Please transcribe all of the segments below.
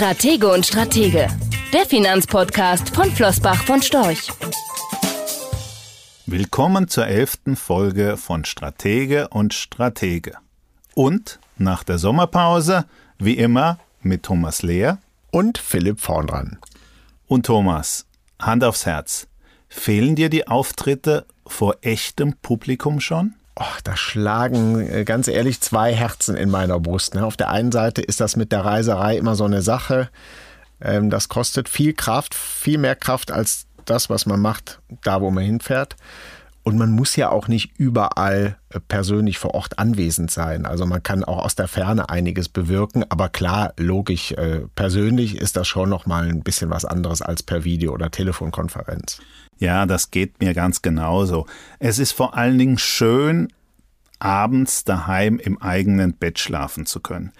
Stratege und Stratege, der Finanzpodcast von Flossbach von Storch. Willkommen zur elften Folge von Stratege und Stratege. Und nach der Sommerpause, wie immer, mit Thomas Lehr und Philipp Vorndran. Und Thomas, Hand aufs Herz, fehlen dir die Auftritte vor echtem Publikum schon? Oh, da schlagen äh, ganz ehrlich zwei Herzen in meiner Brust. Ne? Auf der einen Seite ist das mit der Reiserei immer so eine Sache. Ähm, das kostet viel Kraft, viel mehr Kraft als das, was man macht, da wo man hinfährt. Und man muss ja auch nicht überall äh, persönlich vor Ort anwesend sein. Also man kann auch aus der Ferne einiges bewirken. Aber klar, logisch, äh, persönlich ist das schon noch mal ein bisschen was anderes als per Video oder Telefonkonferenz. Ja, das geht mir ganz genauso. Es ist vor allen Dingen schön, abends daheim im eigenen Bett schlafen zu können.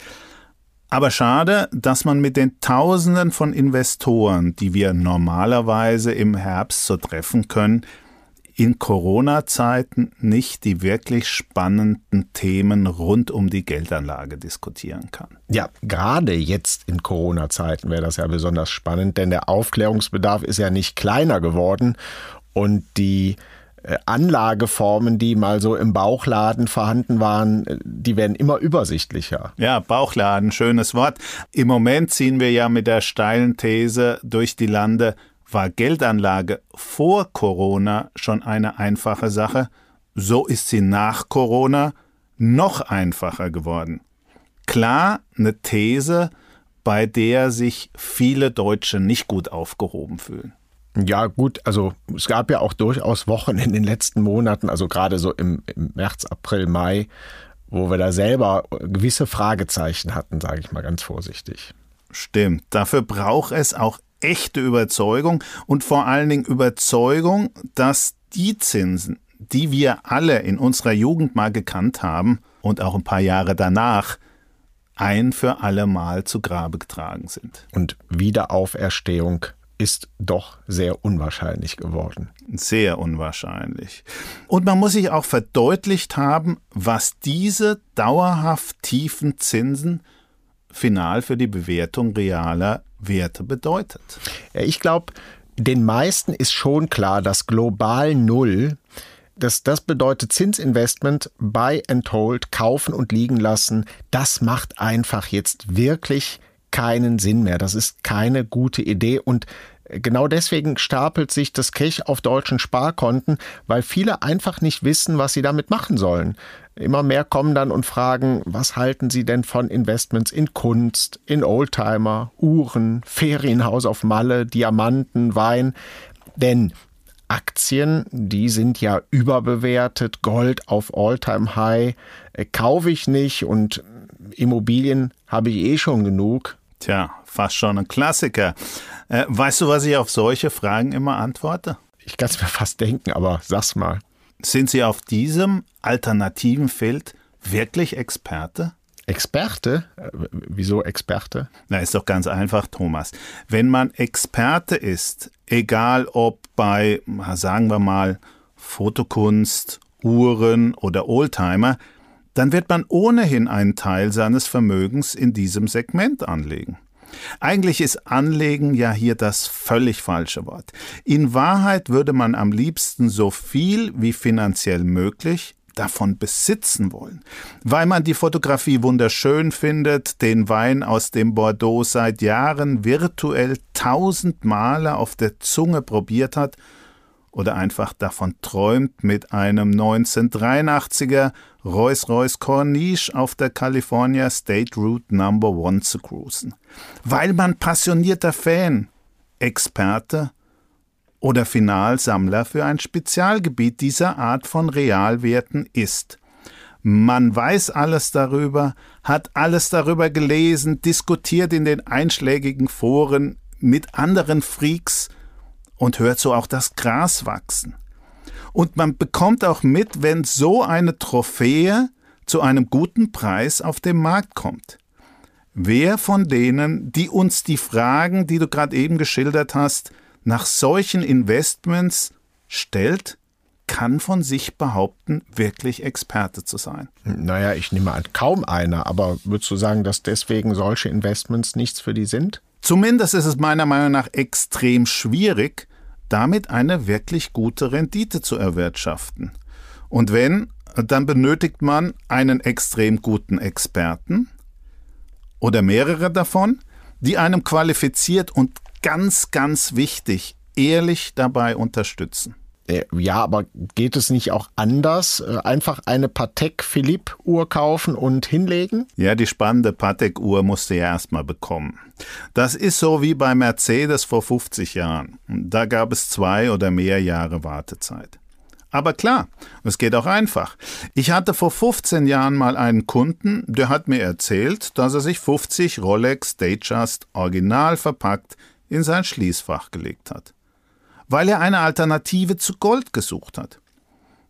Aber schade, dass man mit den Tausenden von Investoren, die wir normalerweise im Herbst so treffen können, in Corona-Zeiten nicht die wirklich spannenden Themen rund um die Geldanlage diskutieren kann. Ja, gerade jetzt in Corona-Zeiten wäre das ja besonders spannend, denn der Aufklärungsbedarf ist ja nicht kleiner geworden und die äh, Anlageformen, die mal so im Bauchladen vorhanden waren, äh, die werden immer übersichtlicher. Ja, Bauchladen, schönes Wort. Im Moment ziehen wir ja mit der steilen These durch die Lande, war Geldanlage vor Corona schon eine einfache Sache, so ist sie nach Corona noch einfacher geworden. Klar, eine These, bei der sich viele Deutsche nicht gut aufgehoben fühlen. Ja, gut, also es gab ja auch durchaus Wochen in den letzten Monaten, also gerade so im, im März, April, Mai, wo wir da selber gewisse Fragezeichen hatten, sage ich mal ganz vorsichtig. Stimmt, dafür braucht es auch echte Überzeugung und vor allen Dingen Überzeugung, dass die Zinsen, die wir alle in unserer Jugend mal gekannt haben und auch ein paar Jahre danach, ein für alle Mal zu Grabe getragen sind. Und Wiederauferstehung ist doch sehr unwahrscheinlich geworden. Sehr unwahrscheinlich. Und man muss sich auch verdeutlicht haben, was diese dauerhaft tiefen Zinsen final für die Bewertung realer Werte bedeutet. Ich glaube, den meisten ist schon klar, dass global Null, das, das bedeutet Zinsinvestment, Buy and Hold, kaufen und liegen lassen, das macht einfach jetzt wirklich keinen Sinn mehr. Das ist keine gute Idee und Genau deswegen stapelt sich das Cash auf deutschen Sparkonten, weil viele einfach nicht wissen, was sie damit machen sollen. Immer mehr kommen dann und fragen, was halten sie denn von Investments in Kunst, in Oldtimer, Uhren, Ferienhaus auf Malle, Diamanten, Wein. Denn Aktien, die sind ja überbewertet, Gold auf Alltime High, äh, kaufe ich nicht und Immobilien habe ich eh schon genug. Tja, fast schon ein Klassiker. Äh, weißt du, was ich auf solche Fragen immer antworte? Ich kann es mir fast denken, aber sag's mal. Sind Sie auf diesem alternativen Feld wirklich Experte? Experte? Äh, wieso Experte? Na, ist doch ganz einfach, Thomas. Wenn man Experte ist, egal ob bei, sagen wir mal, Fotokunst, Uhren oder Oldtimer, dann wird man ohnehin einen Teil seines Vermögens in diesem Segment anlegen. Eigentlich ist Anlegen ja hier das völlig falsche Wort. In Wahrheit würde man am liebsten so viel wie finanziell möglich davon besitzen wollen, weil man die Fotografie wunderschön findet, den Wein aus dem Bordeaux seit Jahren virtuell tausend Male auf der Zunge probiert hat oder einfach davon träumt, mit einem 1983er Rolls-Royce Corniche auf der California State Route Number One zu cruisen. Weil man passionierter Fan, Experte oder Finalsammler für ein Spezialgebiet dieser Art von Realwerten ist. Man weiß alles darüber, hat alles darüber gelesen, diskutiert in den einschlägigen Foren mit anderen Freaks, und hört so auch das Gras wachsen. Und man bekommt auch mit, wenn so eine Trophäe zu einem guten Preis auf den Markt kommt. Wer von denen, die uns die Fragen, die du gerade eben geschildert hast, nach solchen Investments stellt, kann von sich behaupten, wirklich Experte zu sein? Naja, ich nehme an, kaum einer, aber würdest du sagen, dass deswegen solche Investments nichts für die sind? Zumindest ist es meiner Meinung nach extrem schwierig, damit eine wirklich gute Rendite zu erwirtschaften. Und wenn, dann benötigt man einen extrem guten Experten oder mehrere davon, die einem qualifiziert und ganz, ganz wichtig, ehrlich dabei unterstützen. Äh, ja, aber geht es nicht auch anders? Äh, einfach eine Patek Philippe Uhr kaufen und hinlegen? Ja, die spannende Patek Uhr musste ja erstmal bekommen. Das ist so wie bei Mercedes vor 50 Jahren. Da gab es zwei oder mehr Jahre Wartezeit. Aber klar, es geht auch einfach. Ich hatte vor 15 Jahren mal einen Kunden, der hat mir erzählt, dass er sich 50 Rolex Datejust original verpackt in sein Schließfach gelegt hat weil er eine Alternative zu Gold gesucht hat.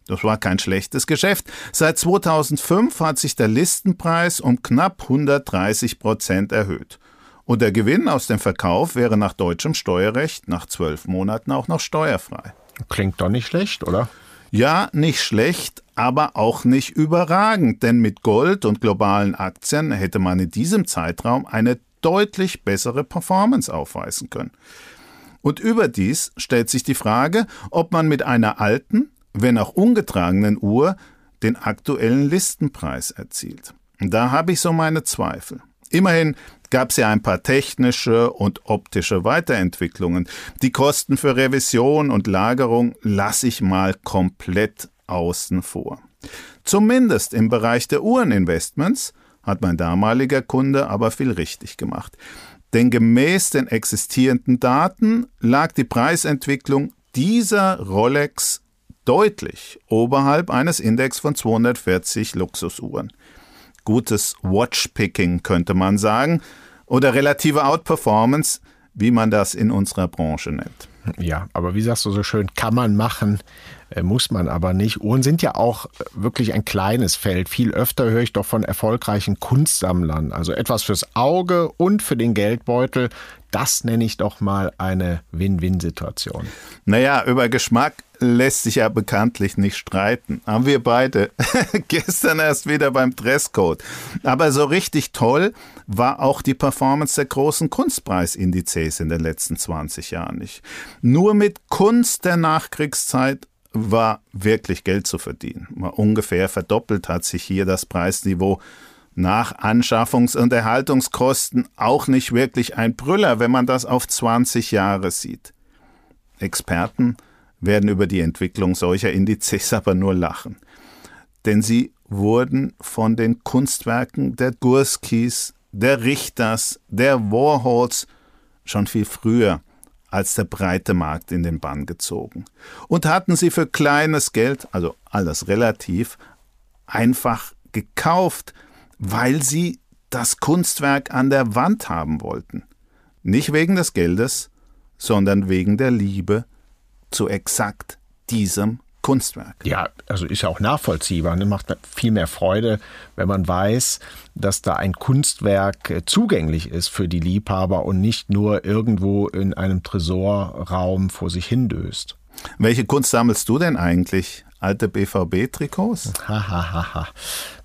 Das war kein schlechtes Geschäft. Seit 2005 hat sich der Listenpreis um knapp 130 Prozent erhöht. Und der Gewinn aus dem Verkauf wäre nach deutschem Steuerrecht nach zwölf Monaten auch noch steuerfrei. Klingt doch nicht schlecht, oder? Ja, nicht schlecht, aber auch nicht überragend, denn mit Gold und globalen Aktien hätte man in diesem Zeitraum eine deutlich bessere Performance aufweisen können. Und überdies stellt sich die Frage, ob man mit einer alten, wenn auch ungetragenen Uhr den aktuellen Listenpreis erzielt. Da habe ich so meine Zweifel. Immerhin gab es ja ein paar technische und optische Weiterentwicklungen. Die Kosten für Revision und Lagerung lasse ich mal komplett außen vor. Zumindest im Bereich der Uhreninvestments hat mein damaliger Kunde aber viel richtig gemacht denn gemäß den existierenden Daten lag die Preisentwicklung dieser Rolex deutlich oberhalb eines Index von 240 Luxusuhren. Gutes Watchpicking könnte man sagen oder relative Outperformance, wie man das in unserer Branche nennt. Ja, aber wie sagst du so schön, kann man machen, muss man aber nicht. Uhren sind ja auch äh, wirklich ein kleines Feld. Viel öfter höre ich doch von erfolgreichen Kunstsammlern. Also etwas fürs Auge und für den Geldbeutel. Das nenne ich doch mal eine Win-Win-Situation. Naja, über Geschmack lässt sich ja bekanntlich nicht streiten. Haben wir beide gestern erst wieder beim Dresscode. Aber so richtig toll war auch die Performance der großen Kunstpreisindizes in den letzten 20 Jahren nicht. Nur mit Kunst der Nachkriegszeit war wirklich Geld zu verdienen. Mal ungefähr verdoppelt hat sich hier das Preisniveau nach Anschaffungs- und Erhaltungskosten auch nicht wirklich ein Brüller, wenn man das auf 20 Jahre sieht. Experten werden über die Entwicklung solcher Indizes aber nur lachen. Denn sie wurden von den Kunstwerken der Gurskis, der Richters, der Warhols schon viel früher als der breite Markt in den Bann gezogen und hatten sie für kleines Geld, also alles relativ, einfach gekauft, weil sie das Kunstwerk an der Wand haben wollten. Nicht wegen des Geldes, sondern wegen der Liebe zu exakt diesem Kunstwerk. Ja, also ist ja auch nachvollziehbar. Ne? Macht viel mehr Freude, wenn man weiß, dass da ein Kunstwerk äh, zugänglich ist für die Liebhaber und nicht nur irgendwo in einem Tresorraum vor sich hindöst. Welche Kunst sammelst du denn eigentlich? Alte BVB-Trikots? Hahaha.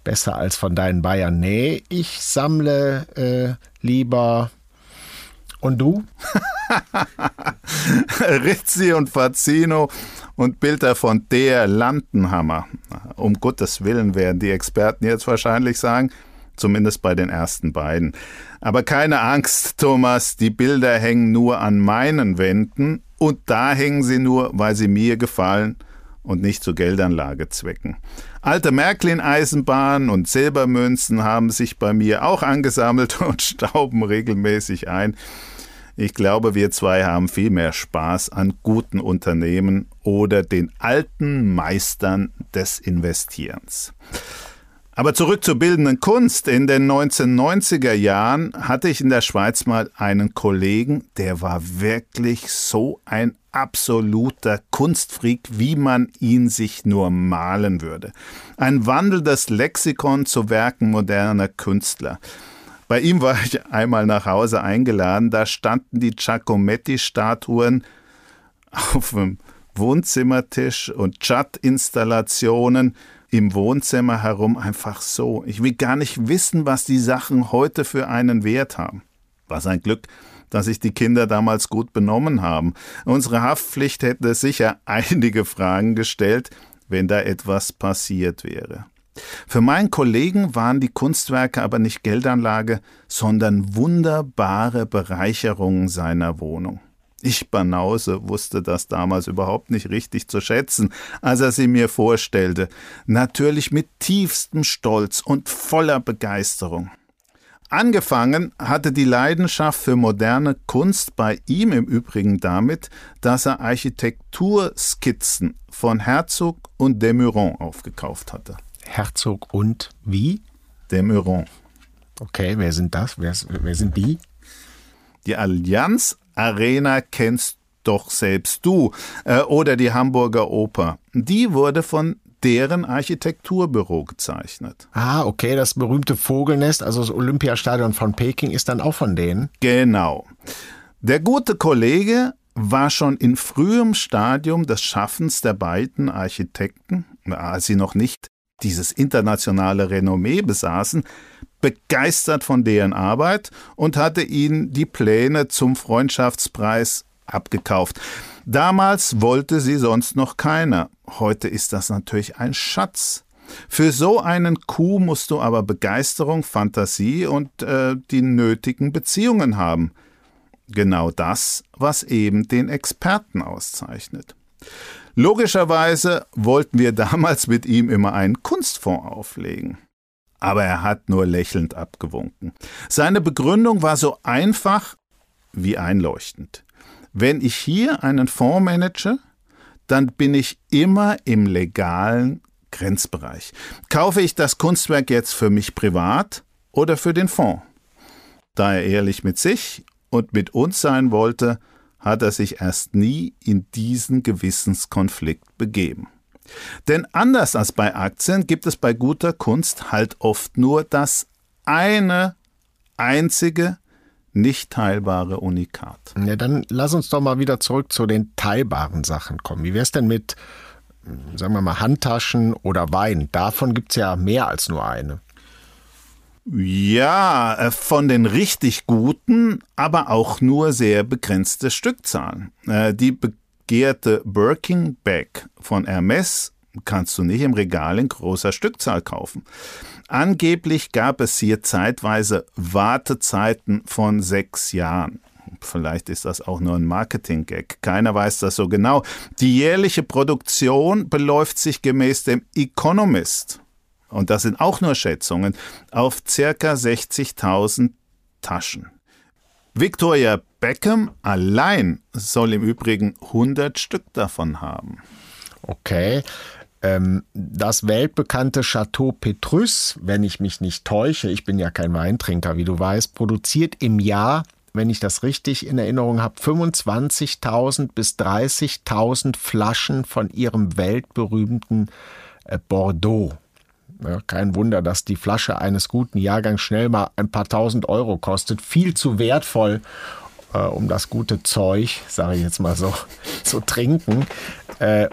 Besser als von deinen Bayern. Nee, ich sammle äh, lieber. Und du? Rizzi und Fazino und Bilder von der Landenhammer. Um Gottes Willen werden die Experten jetzt wahrscheinlich sagen, zumindest bei den ersten beiden. Aber keine Angst, Thomas, die Bilder hängen nur an meinen Wänden und da hängen sie nur, weil sie mir gefallen und nicht zu Geldanlagezwecken. Alte Märklin-Eisenbahnen und Silbermünzen haben sich bei mir auch angesammelt und stauben regelmäßig ein. Ich glaube, wir zwei haben viel mehr Spaß an guten Unternehmen oder den alten Meistern des Investierens. Aber zurück zur bildenden Kunst. In den 1990er Jahren hatte ich in der Schweiz mal einen Kollegen, der war wirklich so ein absoluter Kunstfreak, wie man ihn sich nur malen würde. Ein wandelndes Lexikon zu Werken moderner Künstler. Bei ihm war ich einmal nach Hause eingeladen, da standen die Giacometti-Statuen auf dem Wohnzimmertisch und Chat-Installationen im Wohnzimmer herum einfach so. Ich will gar nicht wissen, was die Sachen heute für einen Wert haben. Was ein Glück, dass sich die Kinder damals gut benommen haben. Unsere Haftpflicht hätte sicher einige Fragen gestellt, wenn da etwas passiert wäre. Für meinen Kollegen waren die Kunstwerke aber nicht Geldanlage, sondern wunderbare Bereicherungen seiner Wohnung. Ich Banause wusste das damals überhaupt nicht richtig zu schätzen, als er sie mir vorstellte, natürlich mit tiefstem Stolz und voller Begeisterung. Angefangen hatte die Leidenschaft für moderne Kunst bei ihm im Übrigen damit, dass er Architekturskizzen von Herzog und Demuron aufgekauft hatte. Herzog und wie? Demuron. Okay, wer sind das? Wer, wer sind die? Die Allianz Arena kennst doch selbst du. Äh, oder die Hamburger Oper. Die wurde von deren Architekturbüro gezeichnet. Ah, okay, das berühmte Vogelnest, also das Olympiastadion von Peking, ist dann auch von denen? Genau. Der gute Kollege war schon in frühem Stadium des Schaffens der beiden Architekten, als sie noch nicht dieses internationale Renommee besaßen, begeistert von deren Arbeit und hatte ihnen die Pläne zum Freundschaftspreis abgekauft. Damals wollte sie sonst noch keiner. Heute ist das natürlich ein Schatz. Für so einen Coup musst du aber Begeisterung, Fantasie und äh, die nötigen Beziehungen haben. Genau das, was eben den Experten auszeichnet. Logischerweise wollten wir damals mit ihm immer einen Kunstfonds auflegen. Aber er hat nur lächelnd abgewunken. Seine Begründung war so einfach wie einleuchtend. Wenn ich hier einen Fonds manage, dann bin ich immer im legalen Grenzbereich. Kaufe ich das Kunstwerk jetzt für mich privat oder für den Fonds? Da er ehrlich mit sich und mit uns sein wollte, hat er sich erst nie in diesen Gewissenskonflikt begeben. Denn anders als bei Aktien gibt es bei guter Kunst halt oft nur das eine einzige nicht teilbare Unikat. Ja, dann lass uns doch mal wieder zurück zu den teilbaren Sachen kommen. Wie wäre es denn mit, sagen wir mal, Handtaschen oder Wein? Davon gibt es ja mehr als nur eine. Ja, äh, von den richtig guten, aber auch nur sehr begrenzte Stückzahlen. Äh, die begehrte Birkin Bag von Hermes kannst du nicht im Regal in großer Stückzahl kaufen. Angeblich gab es hier zeitweise Wartezeiten von sechs Jahren. Vielleicht ist das auch nur ein Marketing-Gag. Keiner weiß das so genau. Die jährliche Produktion beläuft sich gemäß dem Economist und das sind auch nur Schätzungen, auf circa 60.000 Taschen. Victoria Beckham allein soll im Übrigen 100 Stück davon haben. Okay. Ähm, das weltbekannte Chateau Petrus, wenn ich mich nicht täusche, ich bin ja kein Weintrinker, wie du weißt, produziert im Jahr, wenn ich das richtig in Erinnerung habe, 25.000 bis 30.000 Flaschen von ihrem weltberühmten äh, Bordeaux. Ja, kein Wunder, dass die Flasche eines guten Jahrgangs schnell mal ein paar tausend Euro kostet. Viel zu wertvoll, äh, um das gute Zeug, sage ich jetzt mal so, zu trinken. Äh,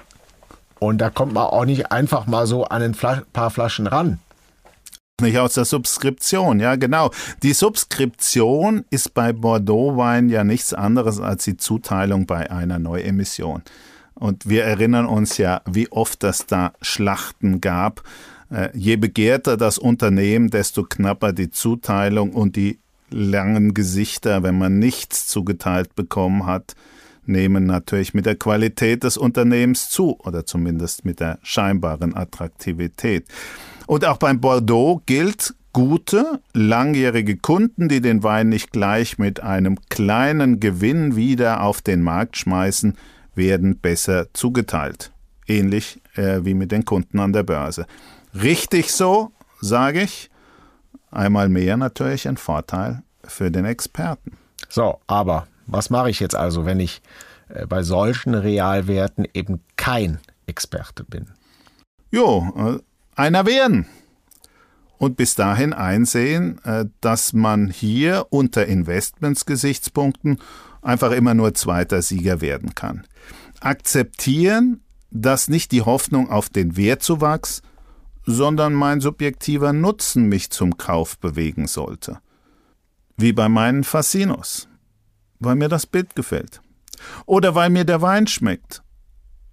und da kommt man auch nicht einfach mal so an ein Flas paar Flaschen ran. Nicht aus der Subskription, ja genau. Die Subskription ist bei Bordeaux-Wein ja nichts anderes als die Zuteilung bei einer Neuemission. Und wir erinnern uns ja, wie oft es da Schlachten gab je begehrter das Unternehmen, desto knapper die Zuteilung und die langen Gesichter, wenn man nichts zugeteilt bekommen hat, nehmen natürlich mit der Qualität des Unternehmens zu oder zumindest mit der scheinbaren Attraktivität. Und auch beim Bordeaux gilt, gute, langjährige Kunden, die den Wein nicht gleich mit einem kleinen Gewinn wieder auf den Markt schmeißen, werden besser zugeteilt. Ähnlich äh, wie mit den Kunden an der Börse. Richtig so, sage ich. Einmal mehr natürlich ein Vorteil für den Experten. So, aber was mache ich jetzt also, wenn ich äh, bei solchen Realwerten eben kein Experte bin? Jo, äh, einer werden. Und bis dahin einsehen, äh, dass man hier unter Investmentsgesichtspunkten einfach immer nur zweiter Sieger werden kann. Akzeptieren, dass nicht die Hoffnung auf den Wertzuwachs, sondern mein subjektiver Nutzen mich zum Kauf bewegen sollte. Wie bei meinen Fassinos. weil mir das Bild gefällt. Oder weil mir der Wein schmeckt,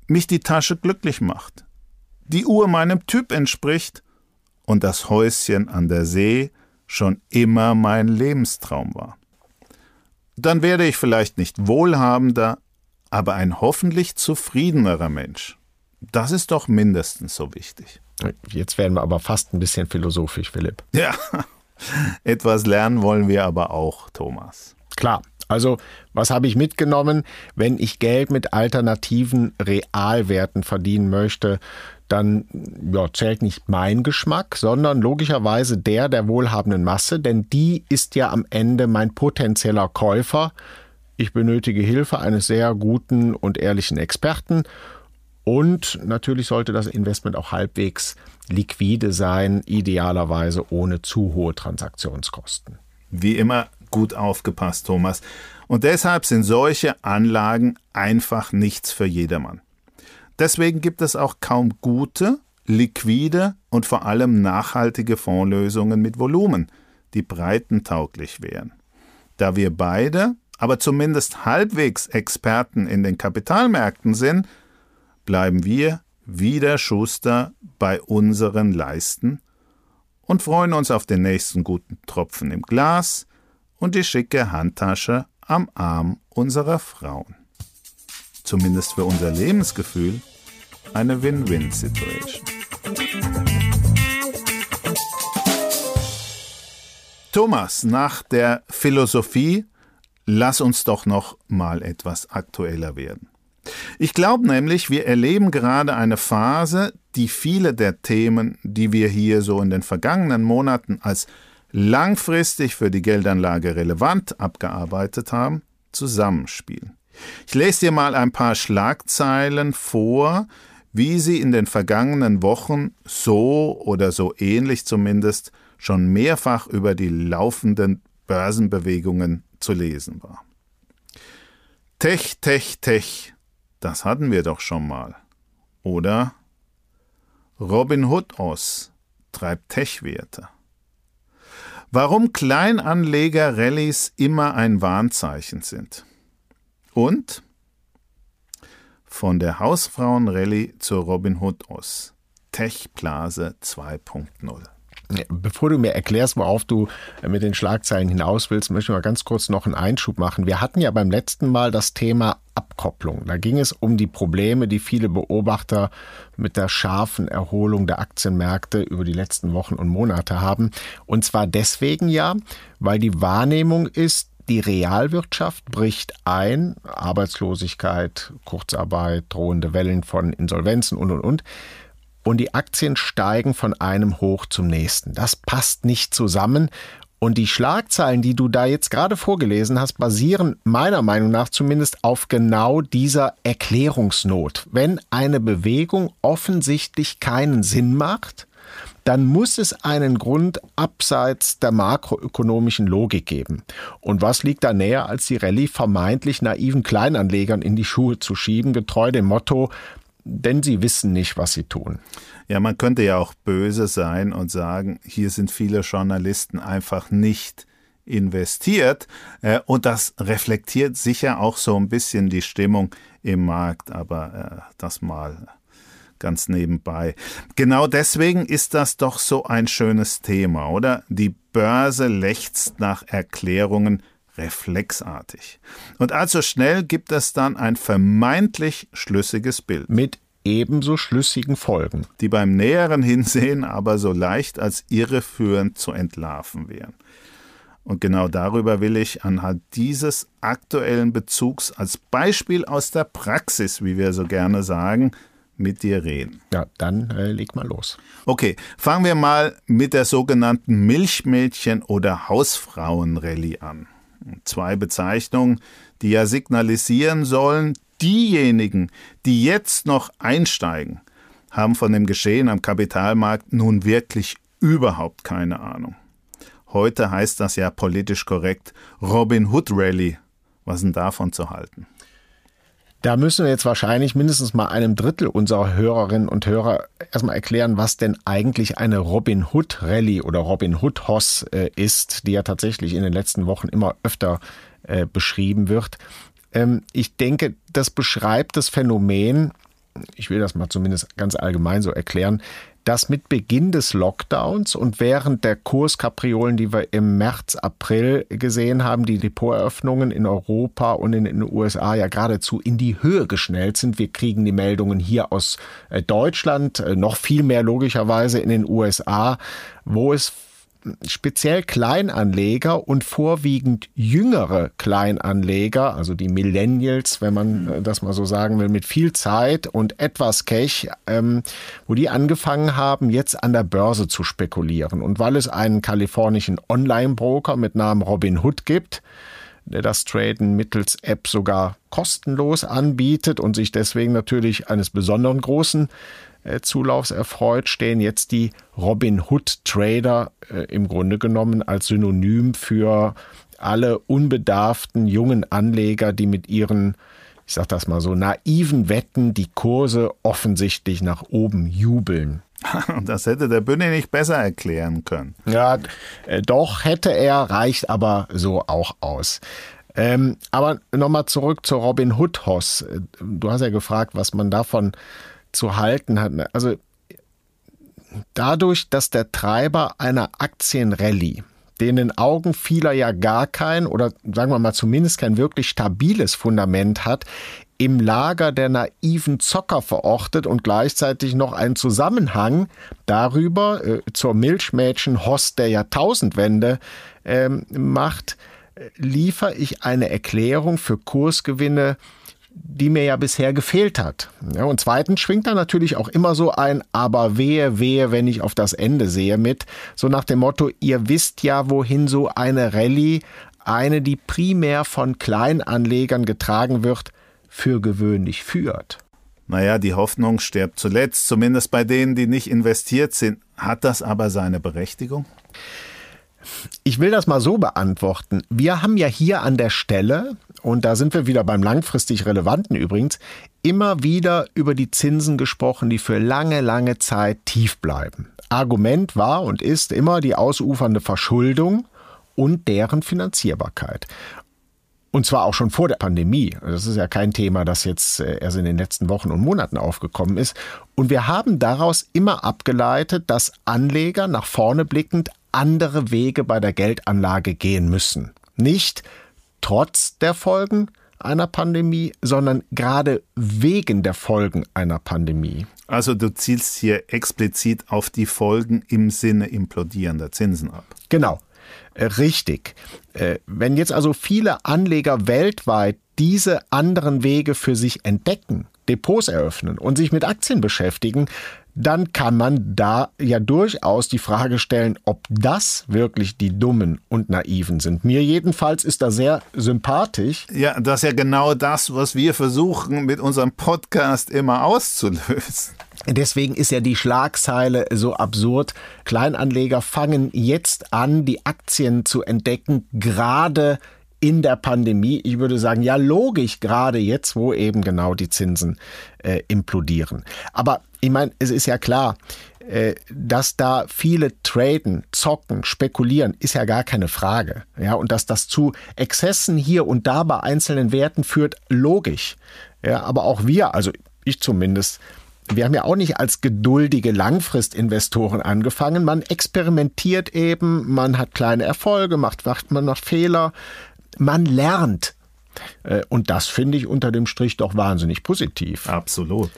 mich die Tasche glücklich macht, die Uhr meinem Typ entspricht und das Häuschen an der See schon immer mein Lebenstraum war. Dann werde ich vielleicht nicht wohlhabender, aber ein hoffentlich zufriedenerer Mensch. Das ist doch mindestens so wichtig. Jetzt werden wir aber fast ein bisschen philosophisch, Philipp. Ja, etwas lernen wollen wir aber auch, Thomas. Klar. Also, was habe ich mitgenommen? Wenn ich Geld mit alternativen Realwerten verdienen möchte, dann ja, zählt nicht mein Geschmack, sondern logischerweise der der wohlhabenden Masse, denn die ist ja am Ende mein potenzieller Käufer. Ich benötige Hilfe eines sehr guten und ehrlichen Experten und natürlich sollte das Investment auch halbwegs liquide sein, idealerweise ohne zu hohe Transaktionskosten. Wie immer gut aufgepasst, Thomas. Und deshalb sind solche Anlagen einfach nichts für jedermann. Deswegen gibt es auch kaum gute, liquide und vor allem nachhaltige Fondslösungen mit Volumen, die breitentauglich wären. Da wir beide, aber zumindest halbwegs Experten in den Kapitalmärkten sind, bleiben wir wieder Schuster bei unseren Leisten und freuen uns auf den nächsten guten Tropfen im Glas und die schicke Handtasche am Arm unserer Frauen. Zumindest für unser Lebensgefühl eine Win-Win-Situation. Thomas, nach der Philosophie, lass uns doch noch mal etwas aktueller werden. Ich glaube nämlich, wir erleben gerade eine Phase, die viele der Themen, die wir hier so in den vergangenen Monaten als langfristig für die Geldanlage relevant abgearbeitet haben, zusammenspielen. Ich lese dir mal ein paar Schlagzeilen vor, wie sie in den vergangenen Wochen so oder so ähnlich zumindest schon mehrfach über die laufenden Börsenbewegungen zu lesen war. Tech, Tech, Tech, das hatten wir doch schon mal. Oder Robin Hood Oz treibt Tech-Werte. Warum Kleinanleger-Rallies immer ein Warnzeichen sind. Und von der Hausfrauen-Rallye zur Robin Hood Oz. Tech-Blase 2.0. Bevor du mir erklärst, worauf du mit den Schlagzeilen hinaus willst, möchte ich mal ganz kurz noch einen Einschub machen. Wir hatten ja beim letzten Mal das Thema Abkopplung. Da ging es um die Probleme, die viele Beobachter mit der scharfen Erholung der Aktienmärkte über die letzten Wochen und Monate haben. Und zwar deswegen ja, weil die Wahrnehmung ist, die Realwirtschaft bricht ein, Arbeitslosigkeit, Kurzarbeit, drohende Wellen von Insolvenzen und, und, und und die Aktien steigen von einem Hoch zum nächsten. Das passt nicht zusammen. Und die Schlagzeilen, die du da jetzt gerade vorgelesen hast, basieren meiner Meinung nach zumindest auf genau dieser Erklärungsnot. Wenn eine Bewegung offensichtlich keinen Sinn macht, dann muss es einen Grund abseits der makroökonomischen Logik geben. Und was liegt da näher, als die Rallye vermeintlich naiven Kleinanlegern in die Schuhe zu schieben, getreu dem Motto, denn sie wissen nicht, was sie tun. Ja, man könnte ja auch böse sein und sagen, hier sind viele Journalisten einfach nicht investiert. Äh, und das reflektiert sicher auch so ein bisschen die Stimmung im Markt, aber äh, das mal ganz nebenbei. Genau deswegen ist das doch so ein schönes Thema, oder? Die Börse lechzt nach Erklärungen reflexartig. Und allzu schnell gibt es dann ein vermeintlich schlüssiges Bild. Mit ebenso schlüssigen Folgen. Die beim näheren Hinsehen aber so leicht als irreführend zu entlarven wären. Und genau darüber will ich anhand dieses aktuellen Bezugs als Beispiel aus der Praxis, wie wir so gerne sagen, mit dir reden. Ja, dann äh, leg mal los. Okay, fangen wir mal mit der sogenannten Milchmädchen- oder Hausfrauenrallye an. Zwei Bezeichnungen, die ja signalisieren sollen, diejenigen, die jetzt noch einsteigen, haben von dem Geschehen am Kapitalmarkt nun wirklich überhaupt keine Ahnung. Heute heißt das ja politisch korrekt Robin Hood Rally. Was denn davon zu halten? Da müssen wir jetzt wahrscheinlich mindestens mal einem Drittel unserer Hörerinnen und Hörer erstmal erklären, was denn eigentlich eine Robin Hood Rallye oder Robin Hood Hoss äh, ist, die ja tatsächlich in den letzten Wochen immer öfter äh, beschrieben wird. Ähm, ich denke, das beschreibt das Phänomen, ich will das mal zumindest ganz allgemein so erklären, dass mit Beginn des Lockdowns und während der Kurskapriolen, die wir im März, April gesehen haben, die Depoteröffnungen in Europa und in den USA ja geradezu in die Höhe geschnellt sind. Wir kriegen die Meldungen hier aus äh, Deutschland, äh, noch viel mehr logischerweise in den USA, wo es speziell Kleinanleger und vorwiegend jüngere Kleinanleger, also die Millennials, wenn man äh, das mal so sagen will, mit viel Zeit und etwas Cash, ähm, wo die angefangen haben, jetzt an der Börse zu spekulieren. Und weil es einen kalifornischen Online-Broker mit Namen Robin Hood gibt, der das Traden mittels App sogar kostenlos anbietet und sich deswegen natürlich eines besonderen großen Zulaufs erfreut, stehen jetzt die Robin Hood Trader äh, im Grunde genommen als Synonym für alle unbedarften jungen Anleger, die mit ihren ich sag das mal so, naiven Wetten die Kurse offensichtlich nach oben jubeln. Das hätte der Bünde nicht besser erklären können. Ja, äh, doch hätte er, reicht aber so auch aus. Ähm, aber nochmal zurück zur Robin Hood Hoss. Du hast ja gefragt, was man davon zu halten hat. Also dadurch, dass der Treiber einer Aktienrallye den in Augen vieler ja gar kein oder sagen wir mal zumindest kein wirklich stabiles Fundament hat, im Lager der naiven Zocker verortet und gleichzeitig noch einen Zusammenhang darüber äh, zur Milchmädchen-Host der Jahrtausendwende ähm, macht, äh, liefere ich eine Erklärung für Kursgewinne die mir ja bisher gefehlt hat. Ja, und zweitens schwingt da natürlich auch immer so ein Aber wehe, wehe, wenn ich auf das Ende sehe mit, so nach dem Motto, ihr wisst ja, wohin so eine Rallye, eine, die primär von Kleinanlegern getragen wird, für gewöhnlich führt. Naja, die Hoffnung stirbt zuletzt, zumindest bei denen, die nicht investiert sind. Hat das aber seine Berechtigung? Ich will das mal so beantworten. Wir haben ja hier an der Stelle, und da sind wir wieder beim langfristig Relevanten übrigens, immer wieder über die Zinsen gesprochen, die für lange, lange Zeit tief bleiben. Argument war und ist immer die ausufernde Verschuldung und deren Finanzierbarkeit. Und zwar auch schon vor der Pandemie. Das ist ja kein Thema, das jetzt äh, erst in den letzten Wochen und Monaten aufgekommen ist. Und wir haben daraus immer abgeleitet, dass Anleger nach vorne blickend andere Wege bei der Geldanlage gehen müssen. Nicht trotz der Folgen einer Pandemie, sondern gerade wegen der Folgen einer Pandemie. Also du zielst hier explizit auf die Folgen im Sinne implodierender Zinsen ab. Genau, äh, richtig. Äh, wenn jetzt also viele Anleger weltweit diese anderen Wege für sich entdecken, Depots eröffnen und sich mit Aktien beschäftigen, dann kann man da ja durchaus die Frage stellen, ob das wirklich die Dummen und Naiven sind. Mir jedenfalls ist da sehr sympathisch. Ja, das ist ja genau das, was wir versuchen mit unserem Podcast immer auszulösen. Deswegen ist ja die Schlagzeile so absurd. Kleinanleger fangen jetzt an, die Aktien zu entdecken, gerade in der Pandemie. Ich würde sagen, ja, logisch, gerade jetzt, wo eben genau die Zinsen äh, implodieren. Aber ich meine, es ist ja klar, äh, dass da viele traden, zocken, spekulieren, ist ja gar keine Frage. Ja, und dass das zu Exzessen hier und da bei einzelnen Werten führt, logisch. Ja, aber auch wir, also ich zumindest, wir haben ja auch nicht als geduldige Langfristinvestoren angefangen. Man experimentiert eben, man hat kleine Erfolge, macht, macht man noch Fehler, man lernt. Äh, und das finde ich unter dem Strich doch wahnsinnig positiv. Absolut.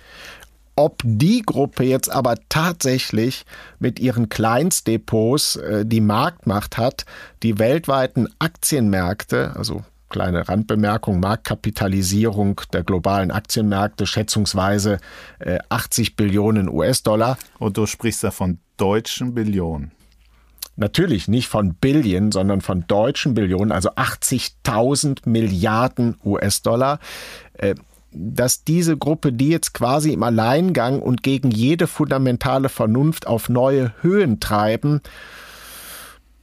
Ob die Gruppe jetzt aber tatsächlich mit ihren Kleinstdepots äh, die Marktmacht hat, die weltweiten Aktienmärkte, also kleine Randbemerkung, Marktkapitalisierung der globalen Aktienmärkte schätzungsweise 80 äh, Billionen US-Dollar. Und du sprichst da von deutschen Billionen. Natürlich nicht von Billionen, sondern von deutschen Billionen, also 80.000 Milliarden US-Dollar. Äh, dass diese Gruppe, die jetzt quasi im Alleingang und gegen jede fundamentale Vernunft auf neue Höhen treiben,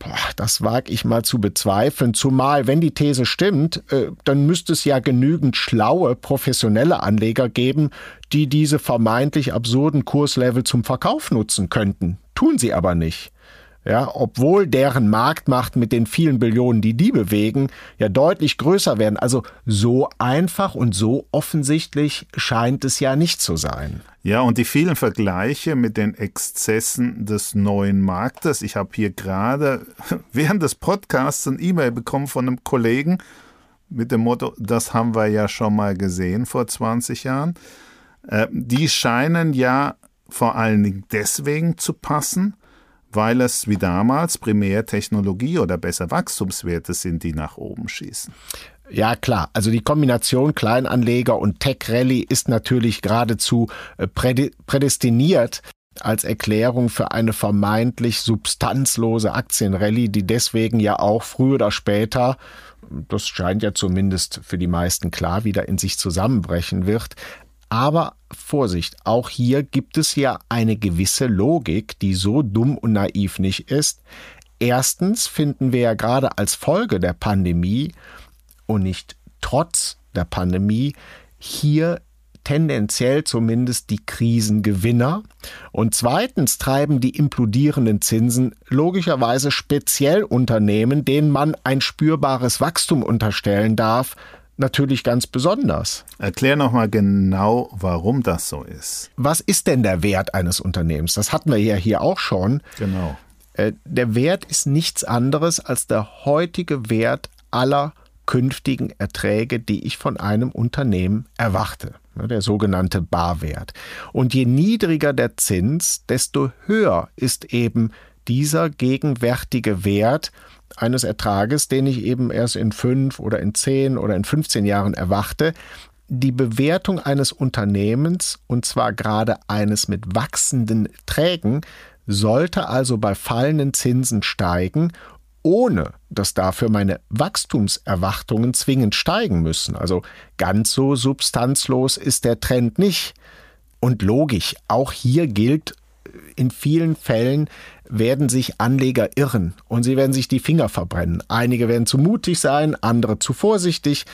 Boah, das wage ich mal zu bezweifeln, zumal wenn die These stimmt, äh, dann müsste es ja genügend schlaue, professionelle Anleger geben, die diese vermeintlich absurden Kurslevel zum Verkauf nutzen könnten. Tun sie aber nicht ja, obwohl deren Marktmacht mit den vielen Billionen, die die bewegen, ja deutlich größer werden. Also so einfach und so offensichtlich scheint es ja nicht zu sein. Ja, und die vielen Vergleiche mit den Exzessen des neuen Marktes. Ich habe hier gerade während des Podcasts ein E-Mail bekommen von einem Kollegen mit dem Motto, das haben wir ja schon mal gesehen vor 20 Jahren. Äh, die scheinen ja vor allen Dingen deswegen zu passen, weil es wie damals primär Technologie oder besser Wachstumswerte sind, die nach oben schießen. Ja, klar. Also die Kombination Kleinanleger und Tech Rally ist natürlich geradezu äh, prädestiniert als Erklärung für eine vermeintlich substanzlose Aktienrallye, die deswegen ja auch früher oder später, das scheint ja zumindest für die meisten klar, wieder in sich zusammenbrechen wird. Aber Vorsicht, auch hier gibt es ja eine gewisse Logik, die so dumm und naiv nicht ist. Erstens finden wir ja gerade als Folge der Pandemie und nicht trotz der Pandemie hier tendenziell zumindest die Krisengewinner. Und zweitens treiben die implodierenden Zinsen logischerweise speziell Unternehmen, denen man ein spürbares Wachstum unterstellen darf, natürlich ganz besonders. Erklär nochmal genau, warum das so ist. Was ist denn der Wert eines Unternehmens? Das hatten wir ja hier auch schon. Genau. Äh, der Wert ist nichts anderes als der heutige Wert aller künftigen Erträge, die ich von einem Unternehmen erwarte, ne, der sogenannte Barwert. Und je niedriger der Zins, desto höher ist eben dieser gegenwärtige Wert eines Ertrages, den ich eben erst in fünf oder in zehn oder in 15 Jahren erwarte, die Bewertung eines Unternehmens, und zwar gerade eines mit wachsenden Trägen, sollte also bei fallenden Zinsen steigen, ohne dass dafür meine Wachstumserwartungen zwingend steigen müssen. Also ganz so substanzlos ist der Trend nicht. Und logisch, auch hier gilt in vielen Fällen werden sich Anleger irren und sie werden sich die Finger verbrennen. Einige werden zu mutig sein, andere zu vorsichtig.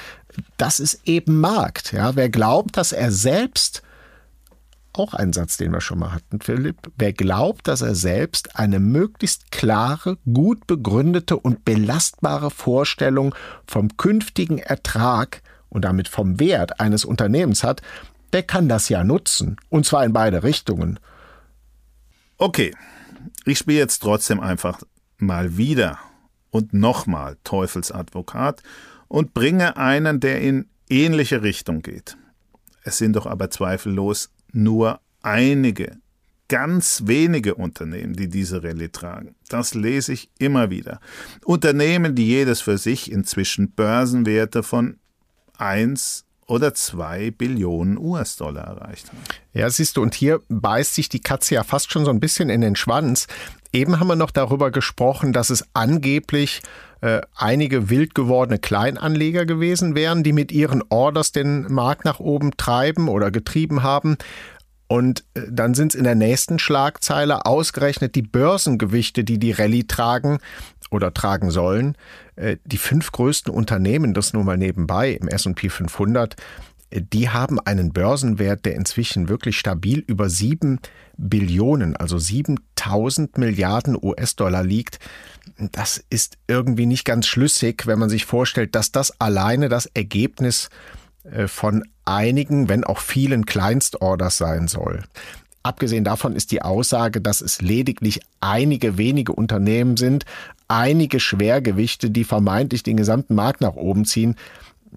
Das ist eben Markt. Ja, wer glaubt, dass er selbst auch ein Satz, den wir schon mal hatten, Philipp. Wer glaubt, dass er selbst eine möglichst klare, gut begründete und belastbare Vorstellung vom künftigen Ertrag und damit vom Wert eines Unternehmens hat, der kann das ja nutzen. Und zwar in beide Richtungen. Okay, ich spiele jetzt trotzdem einfach mal wieder und nochmal Teufelsadvokat und bringe einen, der in ähnliche Richtung geht. Es sind doch aber zweifellos nur einige, ganz wenige Unternehmen, die diese Rallye tragen. Das lese ich immer wieder. Unternehmen, die jedes für sich inzwischen Börsenwerte von 1 oder 2 Billionen US-Dollar erreicht haben. Ja, siehst du, und hier beißt sich die Katze ja fast schon so ein bisschen in den Schwanz. Eben haben wir noch darüber gesprochen, dass es angeblich äh, einige wild gewordene Kleinanleger gewesen wären, die mit ihren Orders den Markt nach oben treiben oder getrieben haben. Und äh, dann sind es in der nächsten Schlagzeile ausgerechnet die Börsengewichte, die die Rallye tragen oder tragen sollen. Äh, die fünf größten Unternehmen, das nur mal nebenbei im S&P 500, äh, die haben einen Börsenwert, der inzwischen wirklich stabil über sieben Billionen, also 7000 Milliarden US-Dollar liegt. Das ist irgendwie nicht ganz schlüssig, wenn man sich vorstellt, dass das alleine das Ergebnis äh, von einigen, wenn auch vielen Kleinstorders sein soll. Abgesehen davon ist die Aussage, dass es lediglich einige wenige Unternehmen sind, einige Schwergewichte, die vermeintlich den gesamten Markt nach oben ziehen,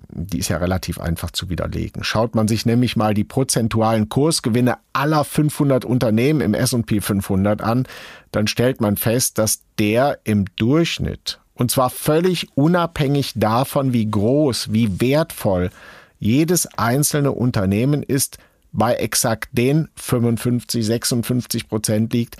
die ist ja relativ einfach zu widerlegen. Schaut man sich nämlich mal die prozentualen Kursgewinne aller 500 Unternehmen im S&P 500 an, dann stellt man fest, dass der im Durchschnitt, und zwar völlig unabhängig davon, wie groß, wie wertvoll jedes einzelne Unternehmen ist, bei exakt den 55, 56 Prozent liegt,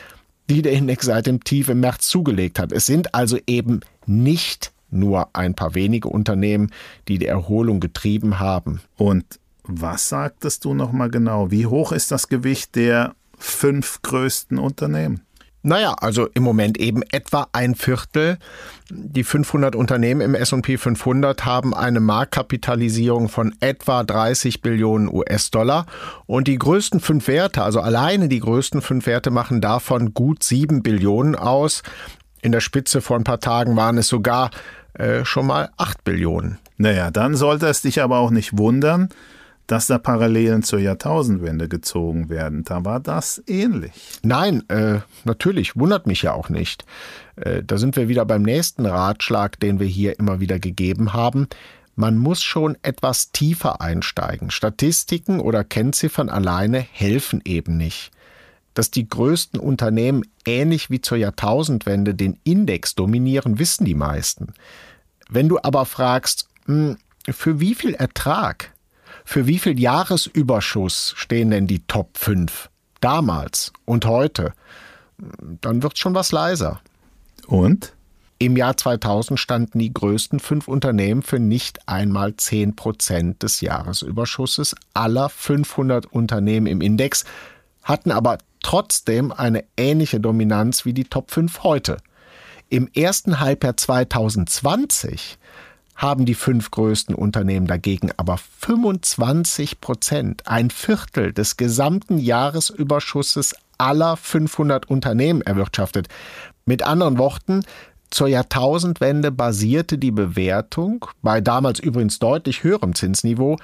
die der Index seit dem Tief im März zugelegt hat. Es sind also eben nicht nur ein paar wenige Unternehmen, die die Erholung getrieben haben. Und was sagtest du nochmal genau? Wie hoch ist das Gewicht der fünf größten Unternehmen? Naja, also im Moment eben etwa ein Viertel. Die 500 Unternehmen im S&P 500 haben eine Marktkapitalisierung von etwa 30 Billionen US-Dollar und die größten fünf Werte, also alleine die größten fünf Werte machen davon gut 7 Billionen aus. In der Spitze vor ein paar Tagen waren es sogar äh, schon mal 8 Billionen. Naja, dann sollte es dich aber auch nicht wundern, dass da Parallelen zur Jahrtausendwende gezogen werden. Da war das ähnlich. Nein, äh, natürlich, wundert mich ja auch nicht. Äh, da sind wir wieder beim nächsten Ratschlag, den wir hier immer wieder gegeben haben. Man muss schon etwas tiefer einsteigen. Statistiken oder Kennziffern alleine helfen eben nicht. Dass die größten Unternehmen ähnlich wie zur Jahrtausendwende den Index dominieren, wissen die meisten. Wenn du aber fragst, hm, für wie viel Ertrag für wie viel Jahresüberschuss stehen denn die Top 5? Damals und heute? Dann wird schon was leiser. Und? Im Jahr 2000 standen die größten fünf Unternehmen für nicht einmal 10 Prozent des Jahresüberschusses aller 500 Unternehmen im Index, hatten aber trotzdem eine ähnliche Dominanz wie die Top 5 heute. Im ersten Halbjahr 2020 haben die fünf größten Unternehmen dagegen aber 25 Prozent, ein Viertel des gesamten Jahresüberschusses aller 500 Unternehmen erwirtschaftet. Mit anderen Worten, zur Jahrtausendwende basierte die Bewertung, bei damals übrigens deutlich höherem Zinsniveau,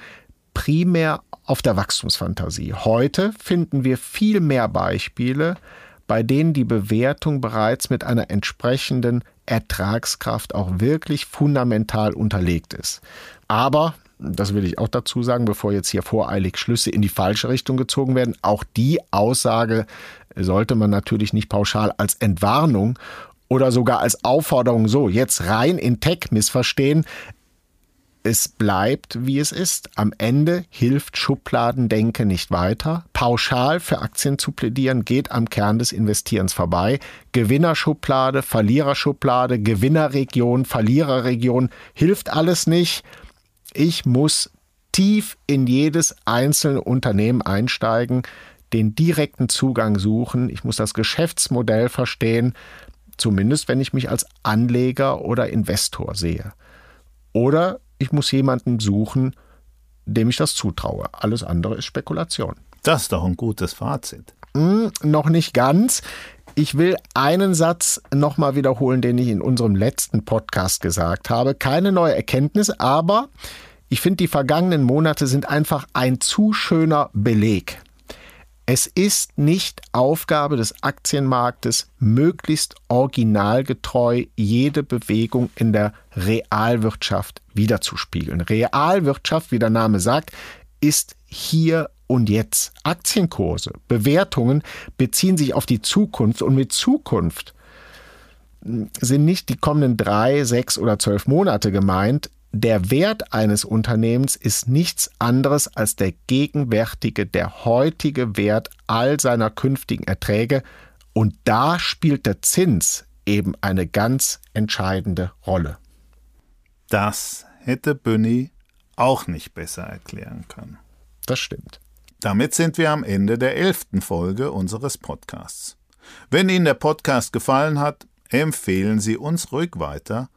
primär auf der Wachstumsfantasie. Heute finden wir viel mehr Beispiele, bei denen die Bewertung bereits mit einer entsprechenden Ertragskraft auch wirklich fundamental unterlegt ist. Aber, das will ich auch dazu sagen, bevor jetzt hier voreilig Schlüsse in die falsche Richtung gezogen werden, auch die Aussage sollte man natürlich nicht pauschal als Entwarnung oder sogar als Aufforderung so jetzt rein in Tech missverstehen es bleibt, wie es ist. Am Ende hilft Schubladendenke nicht weiter. Pauschal für Aktien zu plädieren geht am Kern des Investierens vorbei. Gewinnerschublade, Verliererschublade, Gewinnerregion, Verliererregion hilft alles nicht. Ich muss tief in jedes einzelne Unternehmen einsteigen, den direkten Zugang suchen. Ich muss das Geschäftsmodell verstehen, zumindest wenn ich mich als Anleger oder Investor sehe. Oder ich muss jemanden suchen, dem ich das zutraue. Alles andere ist Spekulation. Das ist doch ein gutes Fazit. Hm, noch nicht ganz. Ich will einen Satz nochmal wiederholen, den ich in unserem letzten Podcast gesagt habe. Keine neue Erkenntnis, aber ich finde, die vergangenen Monate sind einfach ein zu schöner Beleg es ist nicht Aufgabe des Aktienmarktes, möglichst originalgetreu jede Bewegung in der Realwirtschaft wiederzuspiegeln. Realwirtschaft, wie der Name sagt, ist hier und jetzt. Aktienkurse, Bewertungen beziehen sich auf die Zukunft und mit Zukunft sind nicht die kommenden drei, sechs oder zwölf Monate gemeint, der Wert eines Unternehmens ist nichts anderes als der gegenwärtige, der heutige Wert all seiner künftigen Erträge und da spielt der Zins eben eine ganz entscheidende Rolle. Das hätte Bünni auch nicht besser erklären können. Das stimmt. Damit sind wir am Ende der elften Folge unseres Podcasts. Wenn Ihnen der Podcast gefallen hat, empfehlen Sie uns ruhig weiter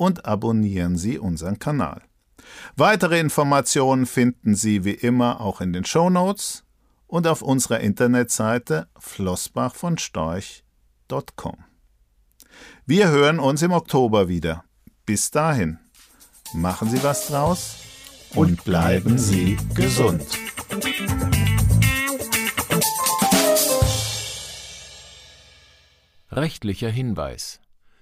und abonnieren Sie unseren Kanal. Weitere Informationen finden Sie wie immer auch in den Show Notes und auf unserer Internetseite flossbachvonstorch.com. Wir hören uns im Oktober wieder. Bis dahin, machen Sie was draus und bleiben Sie gesund. Rechtlicher Hinweis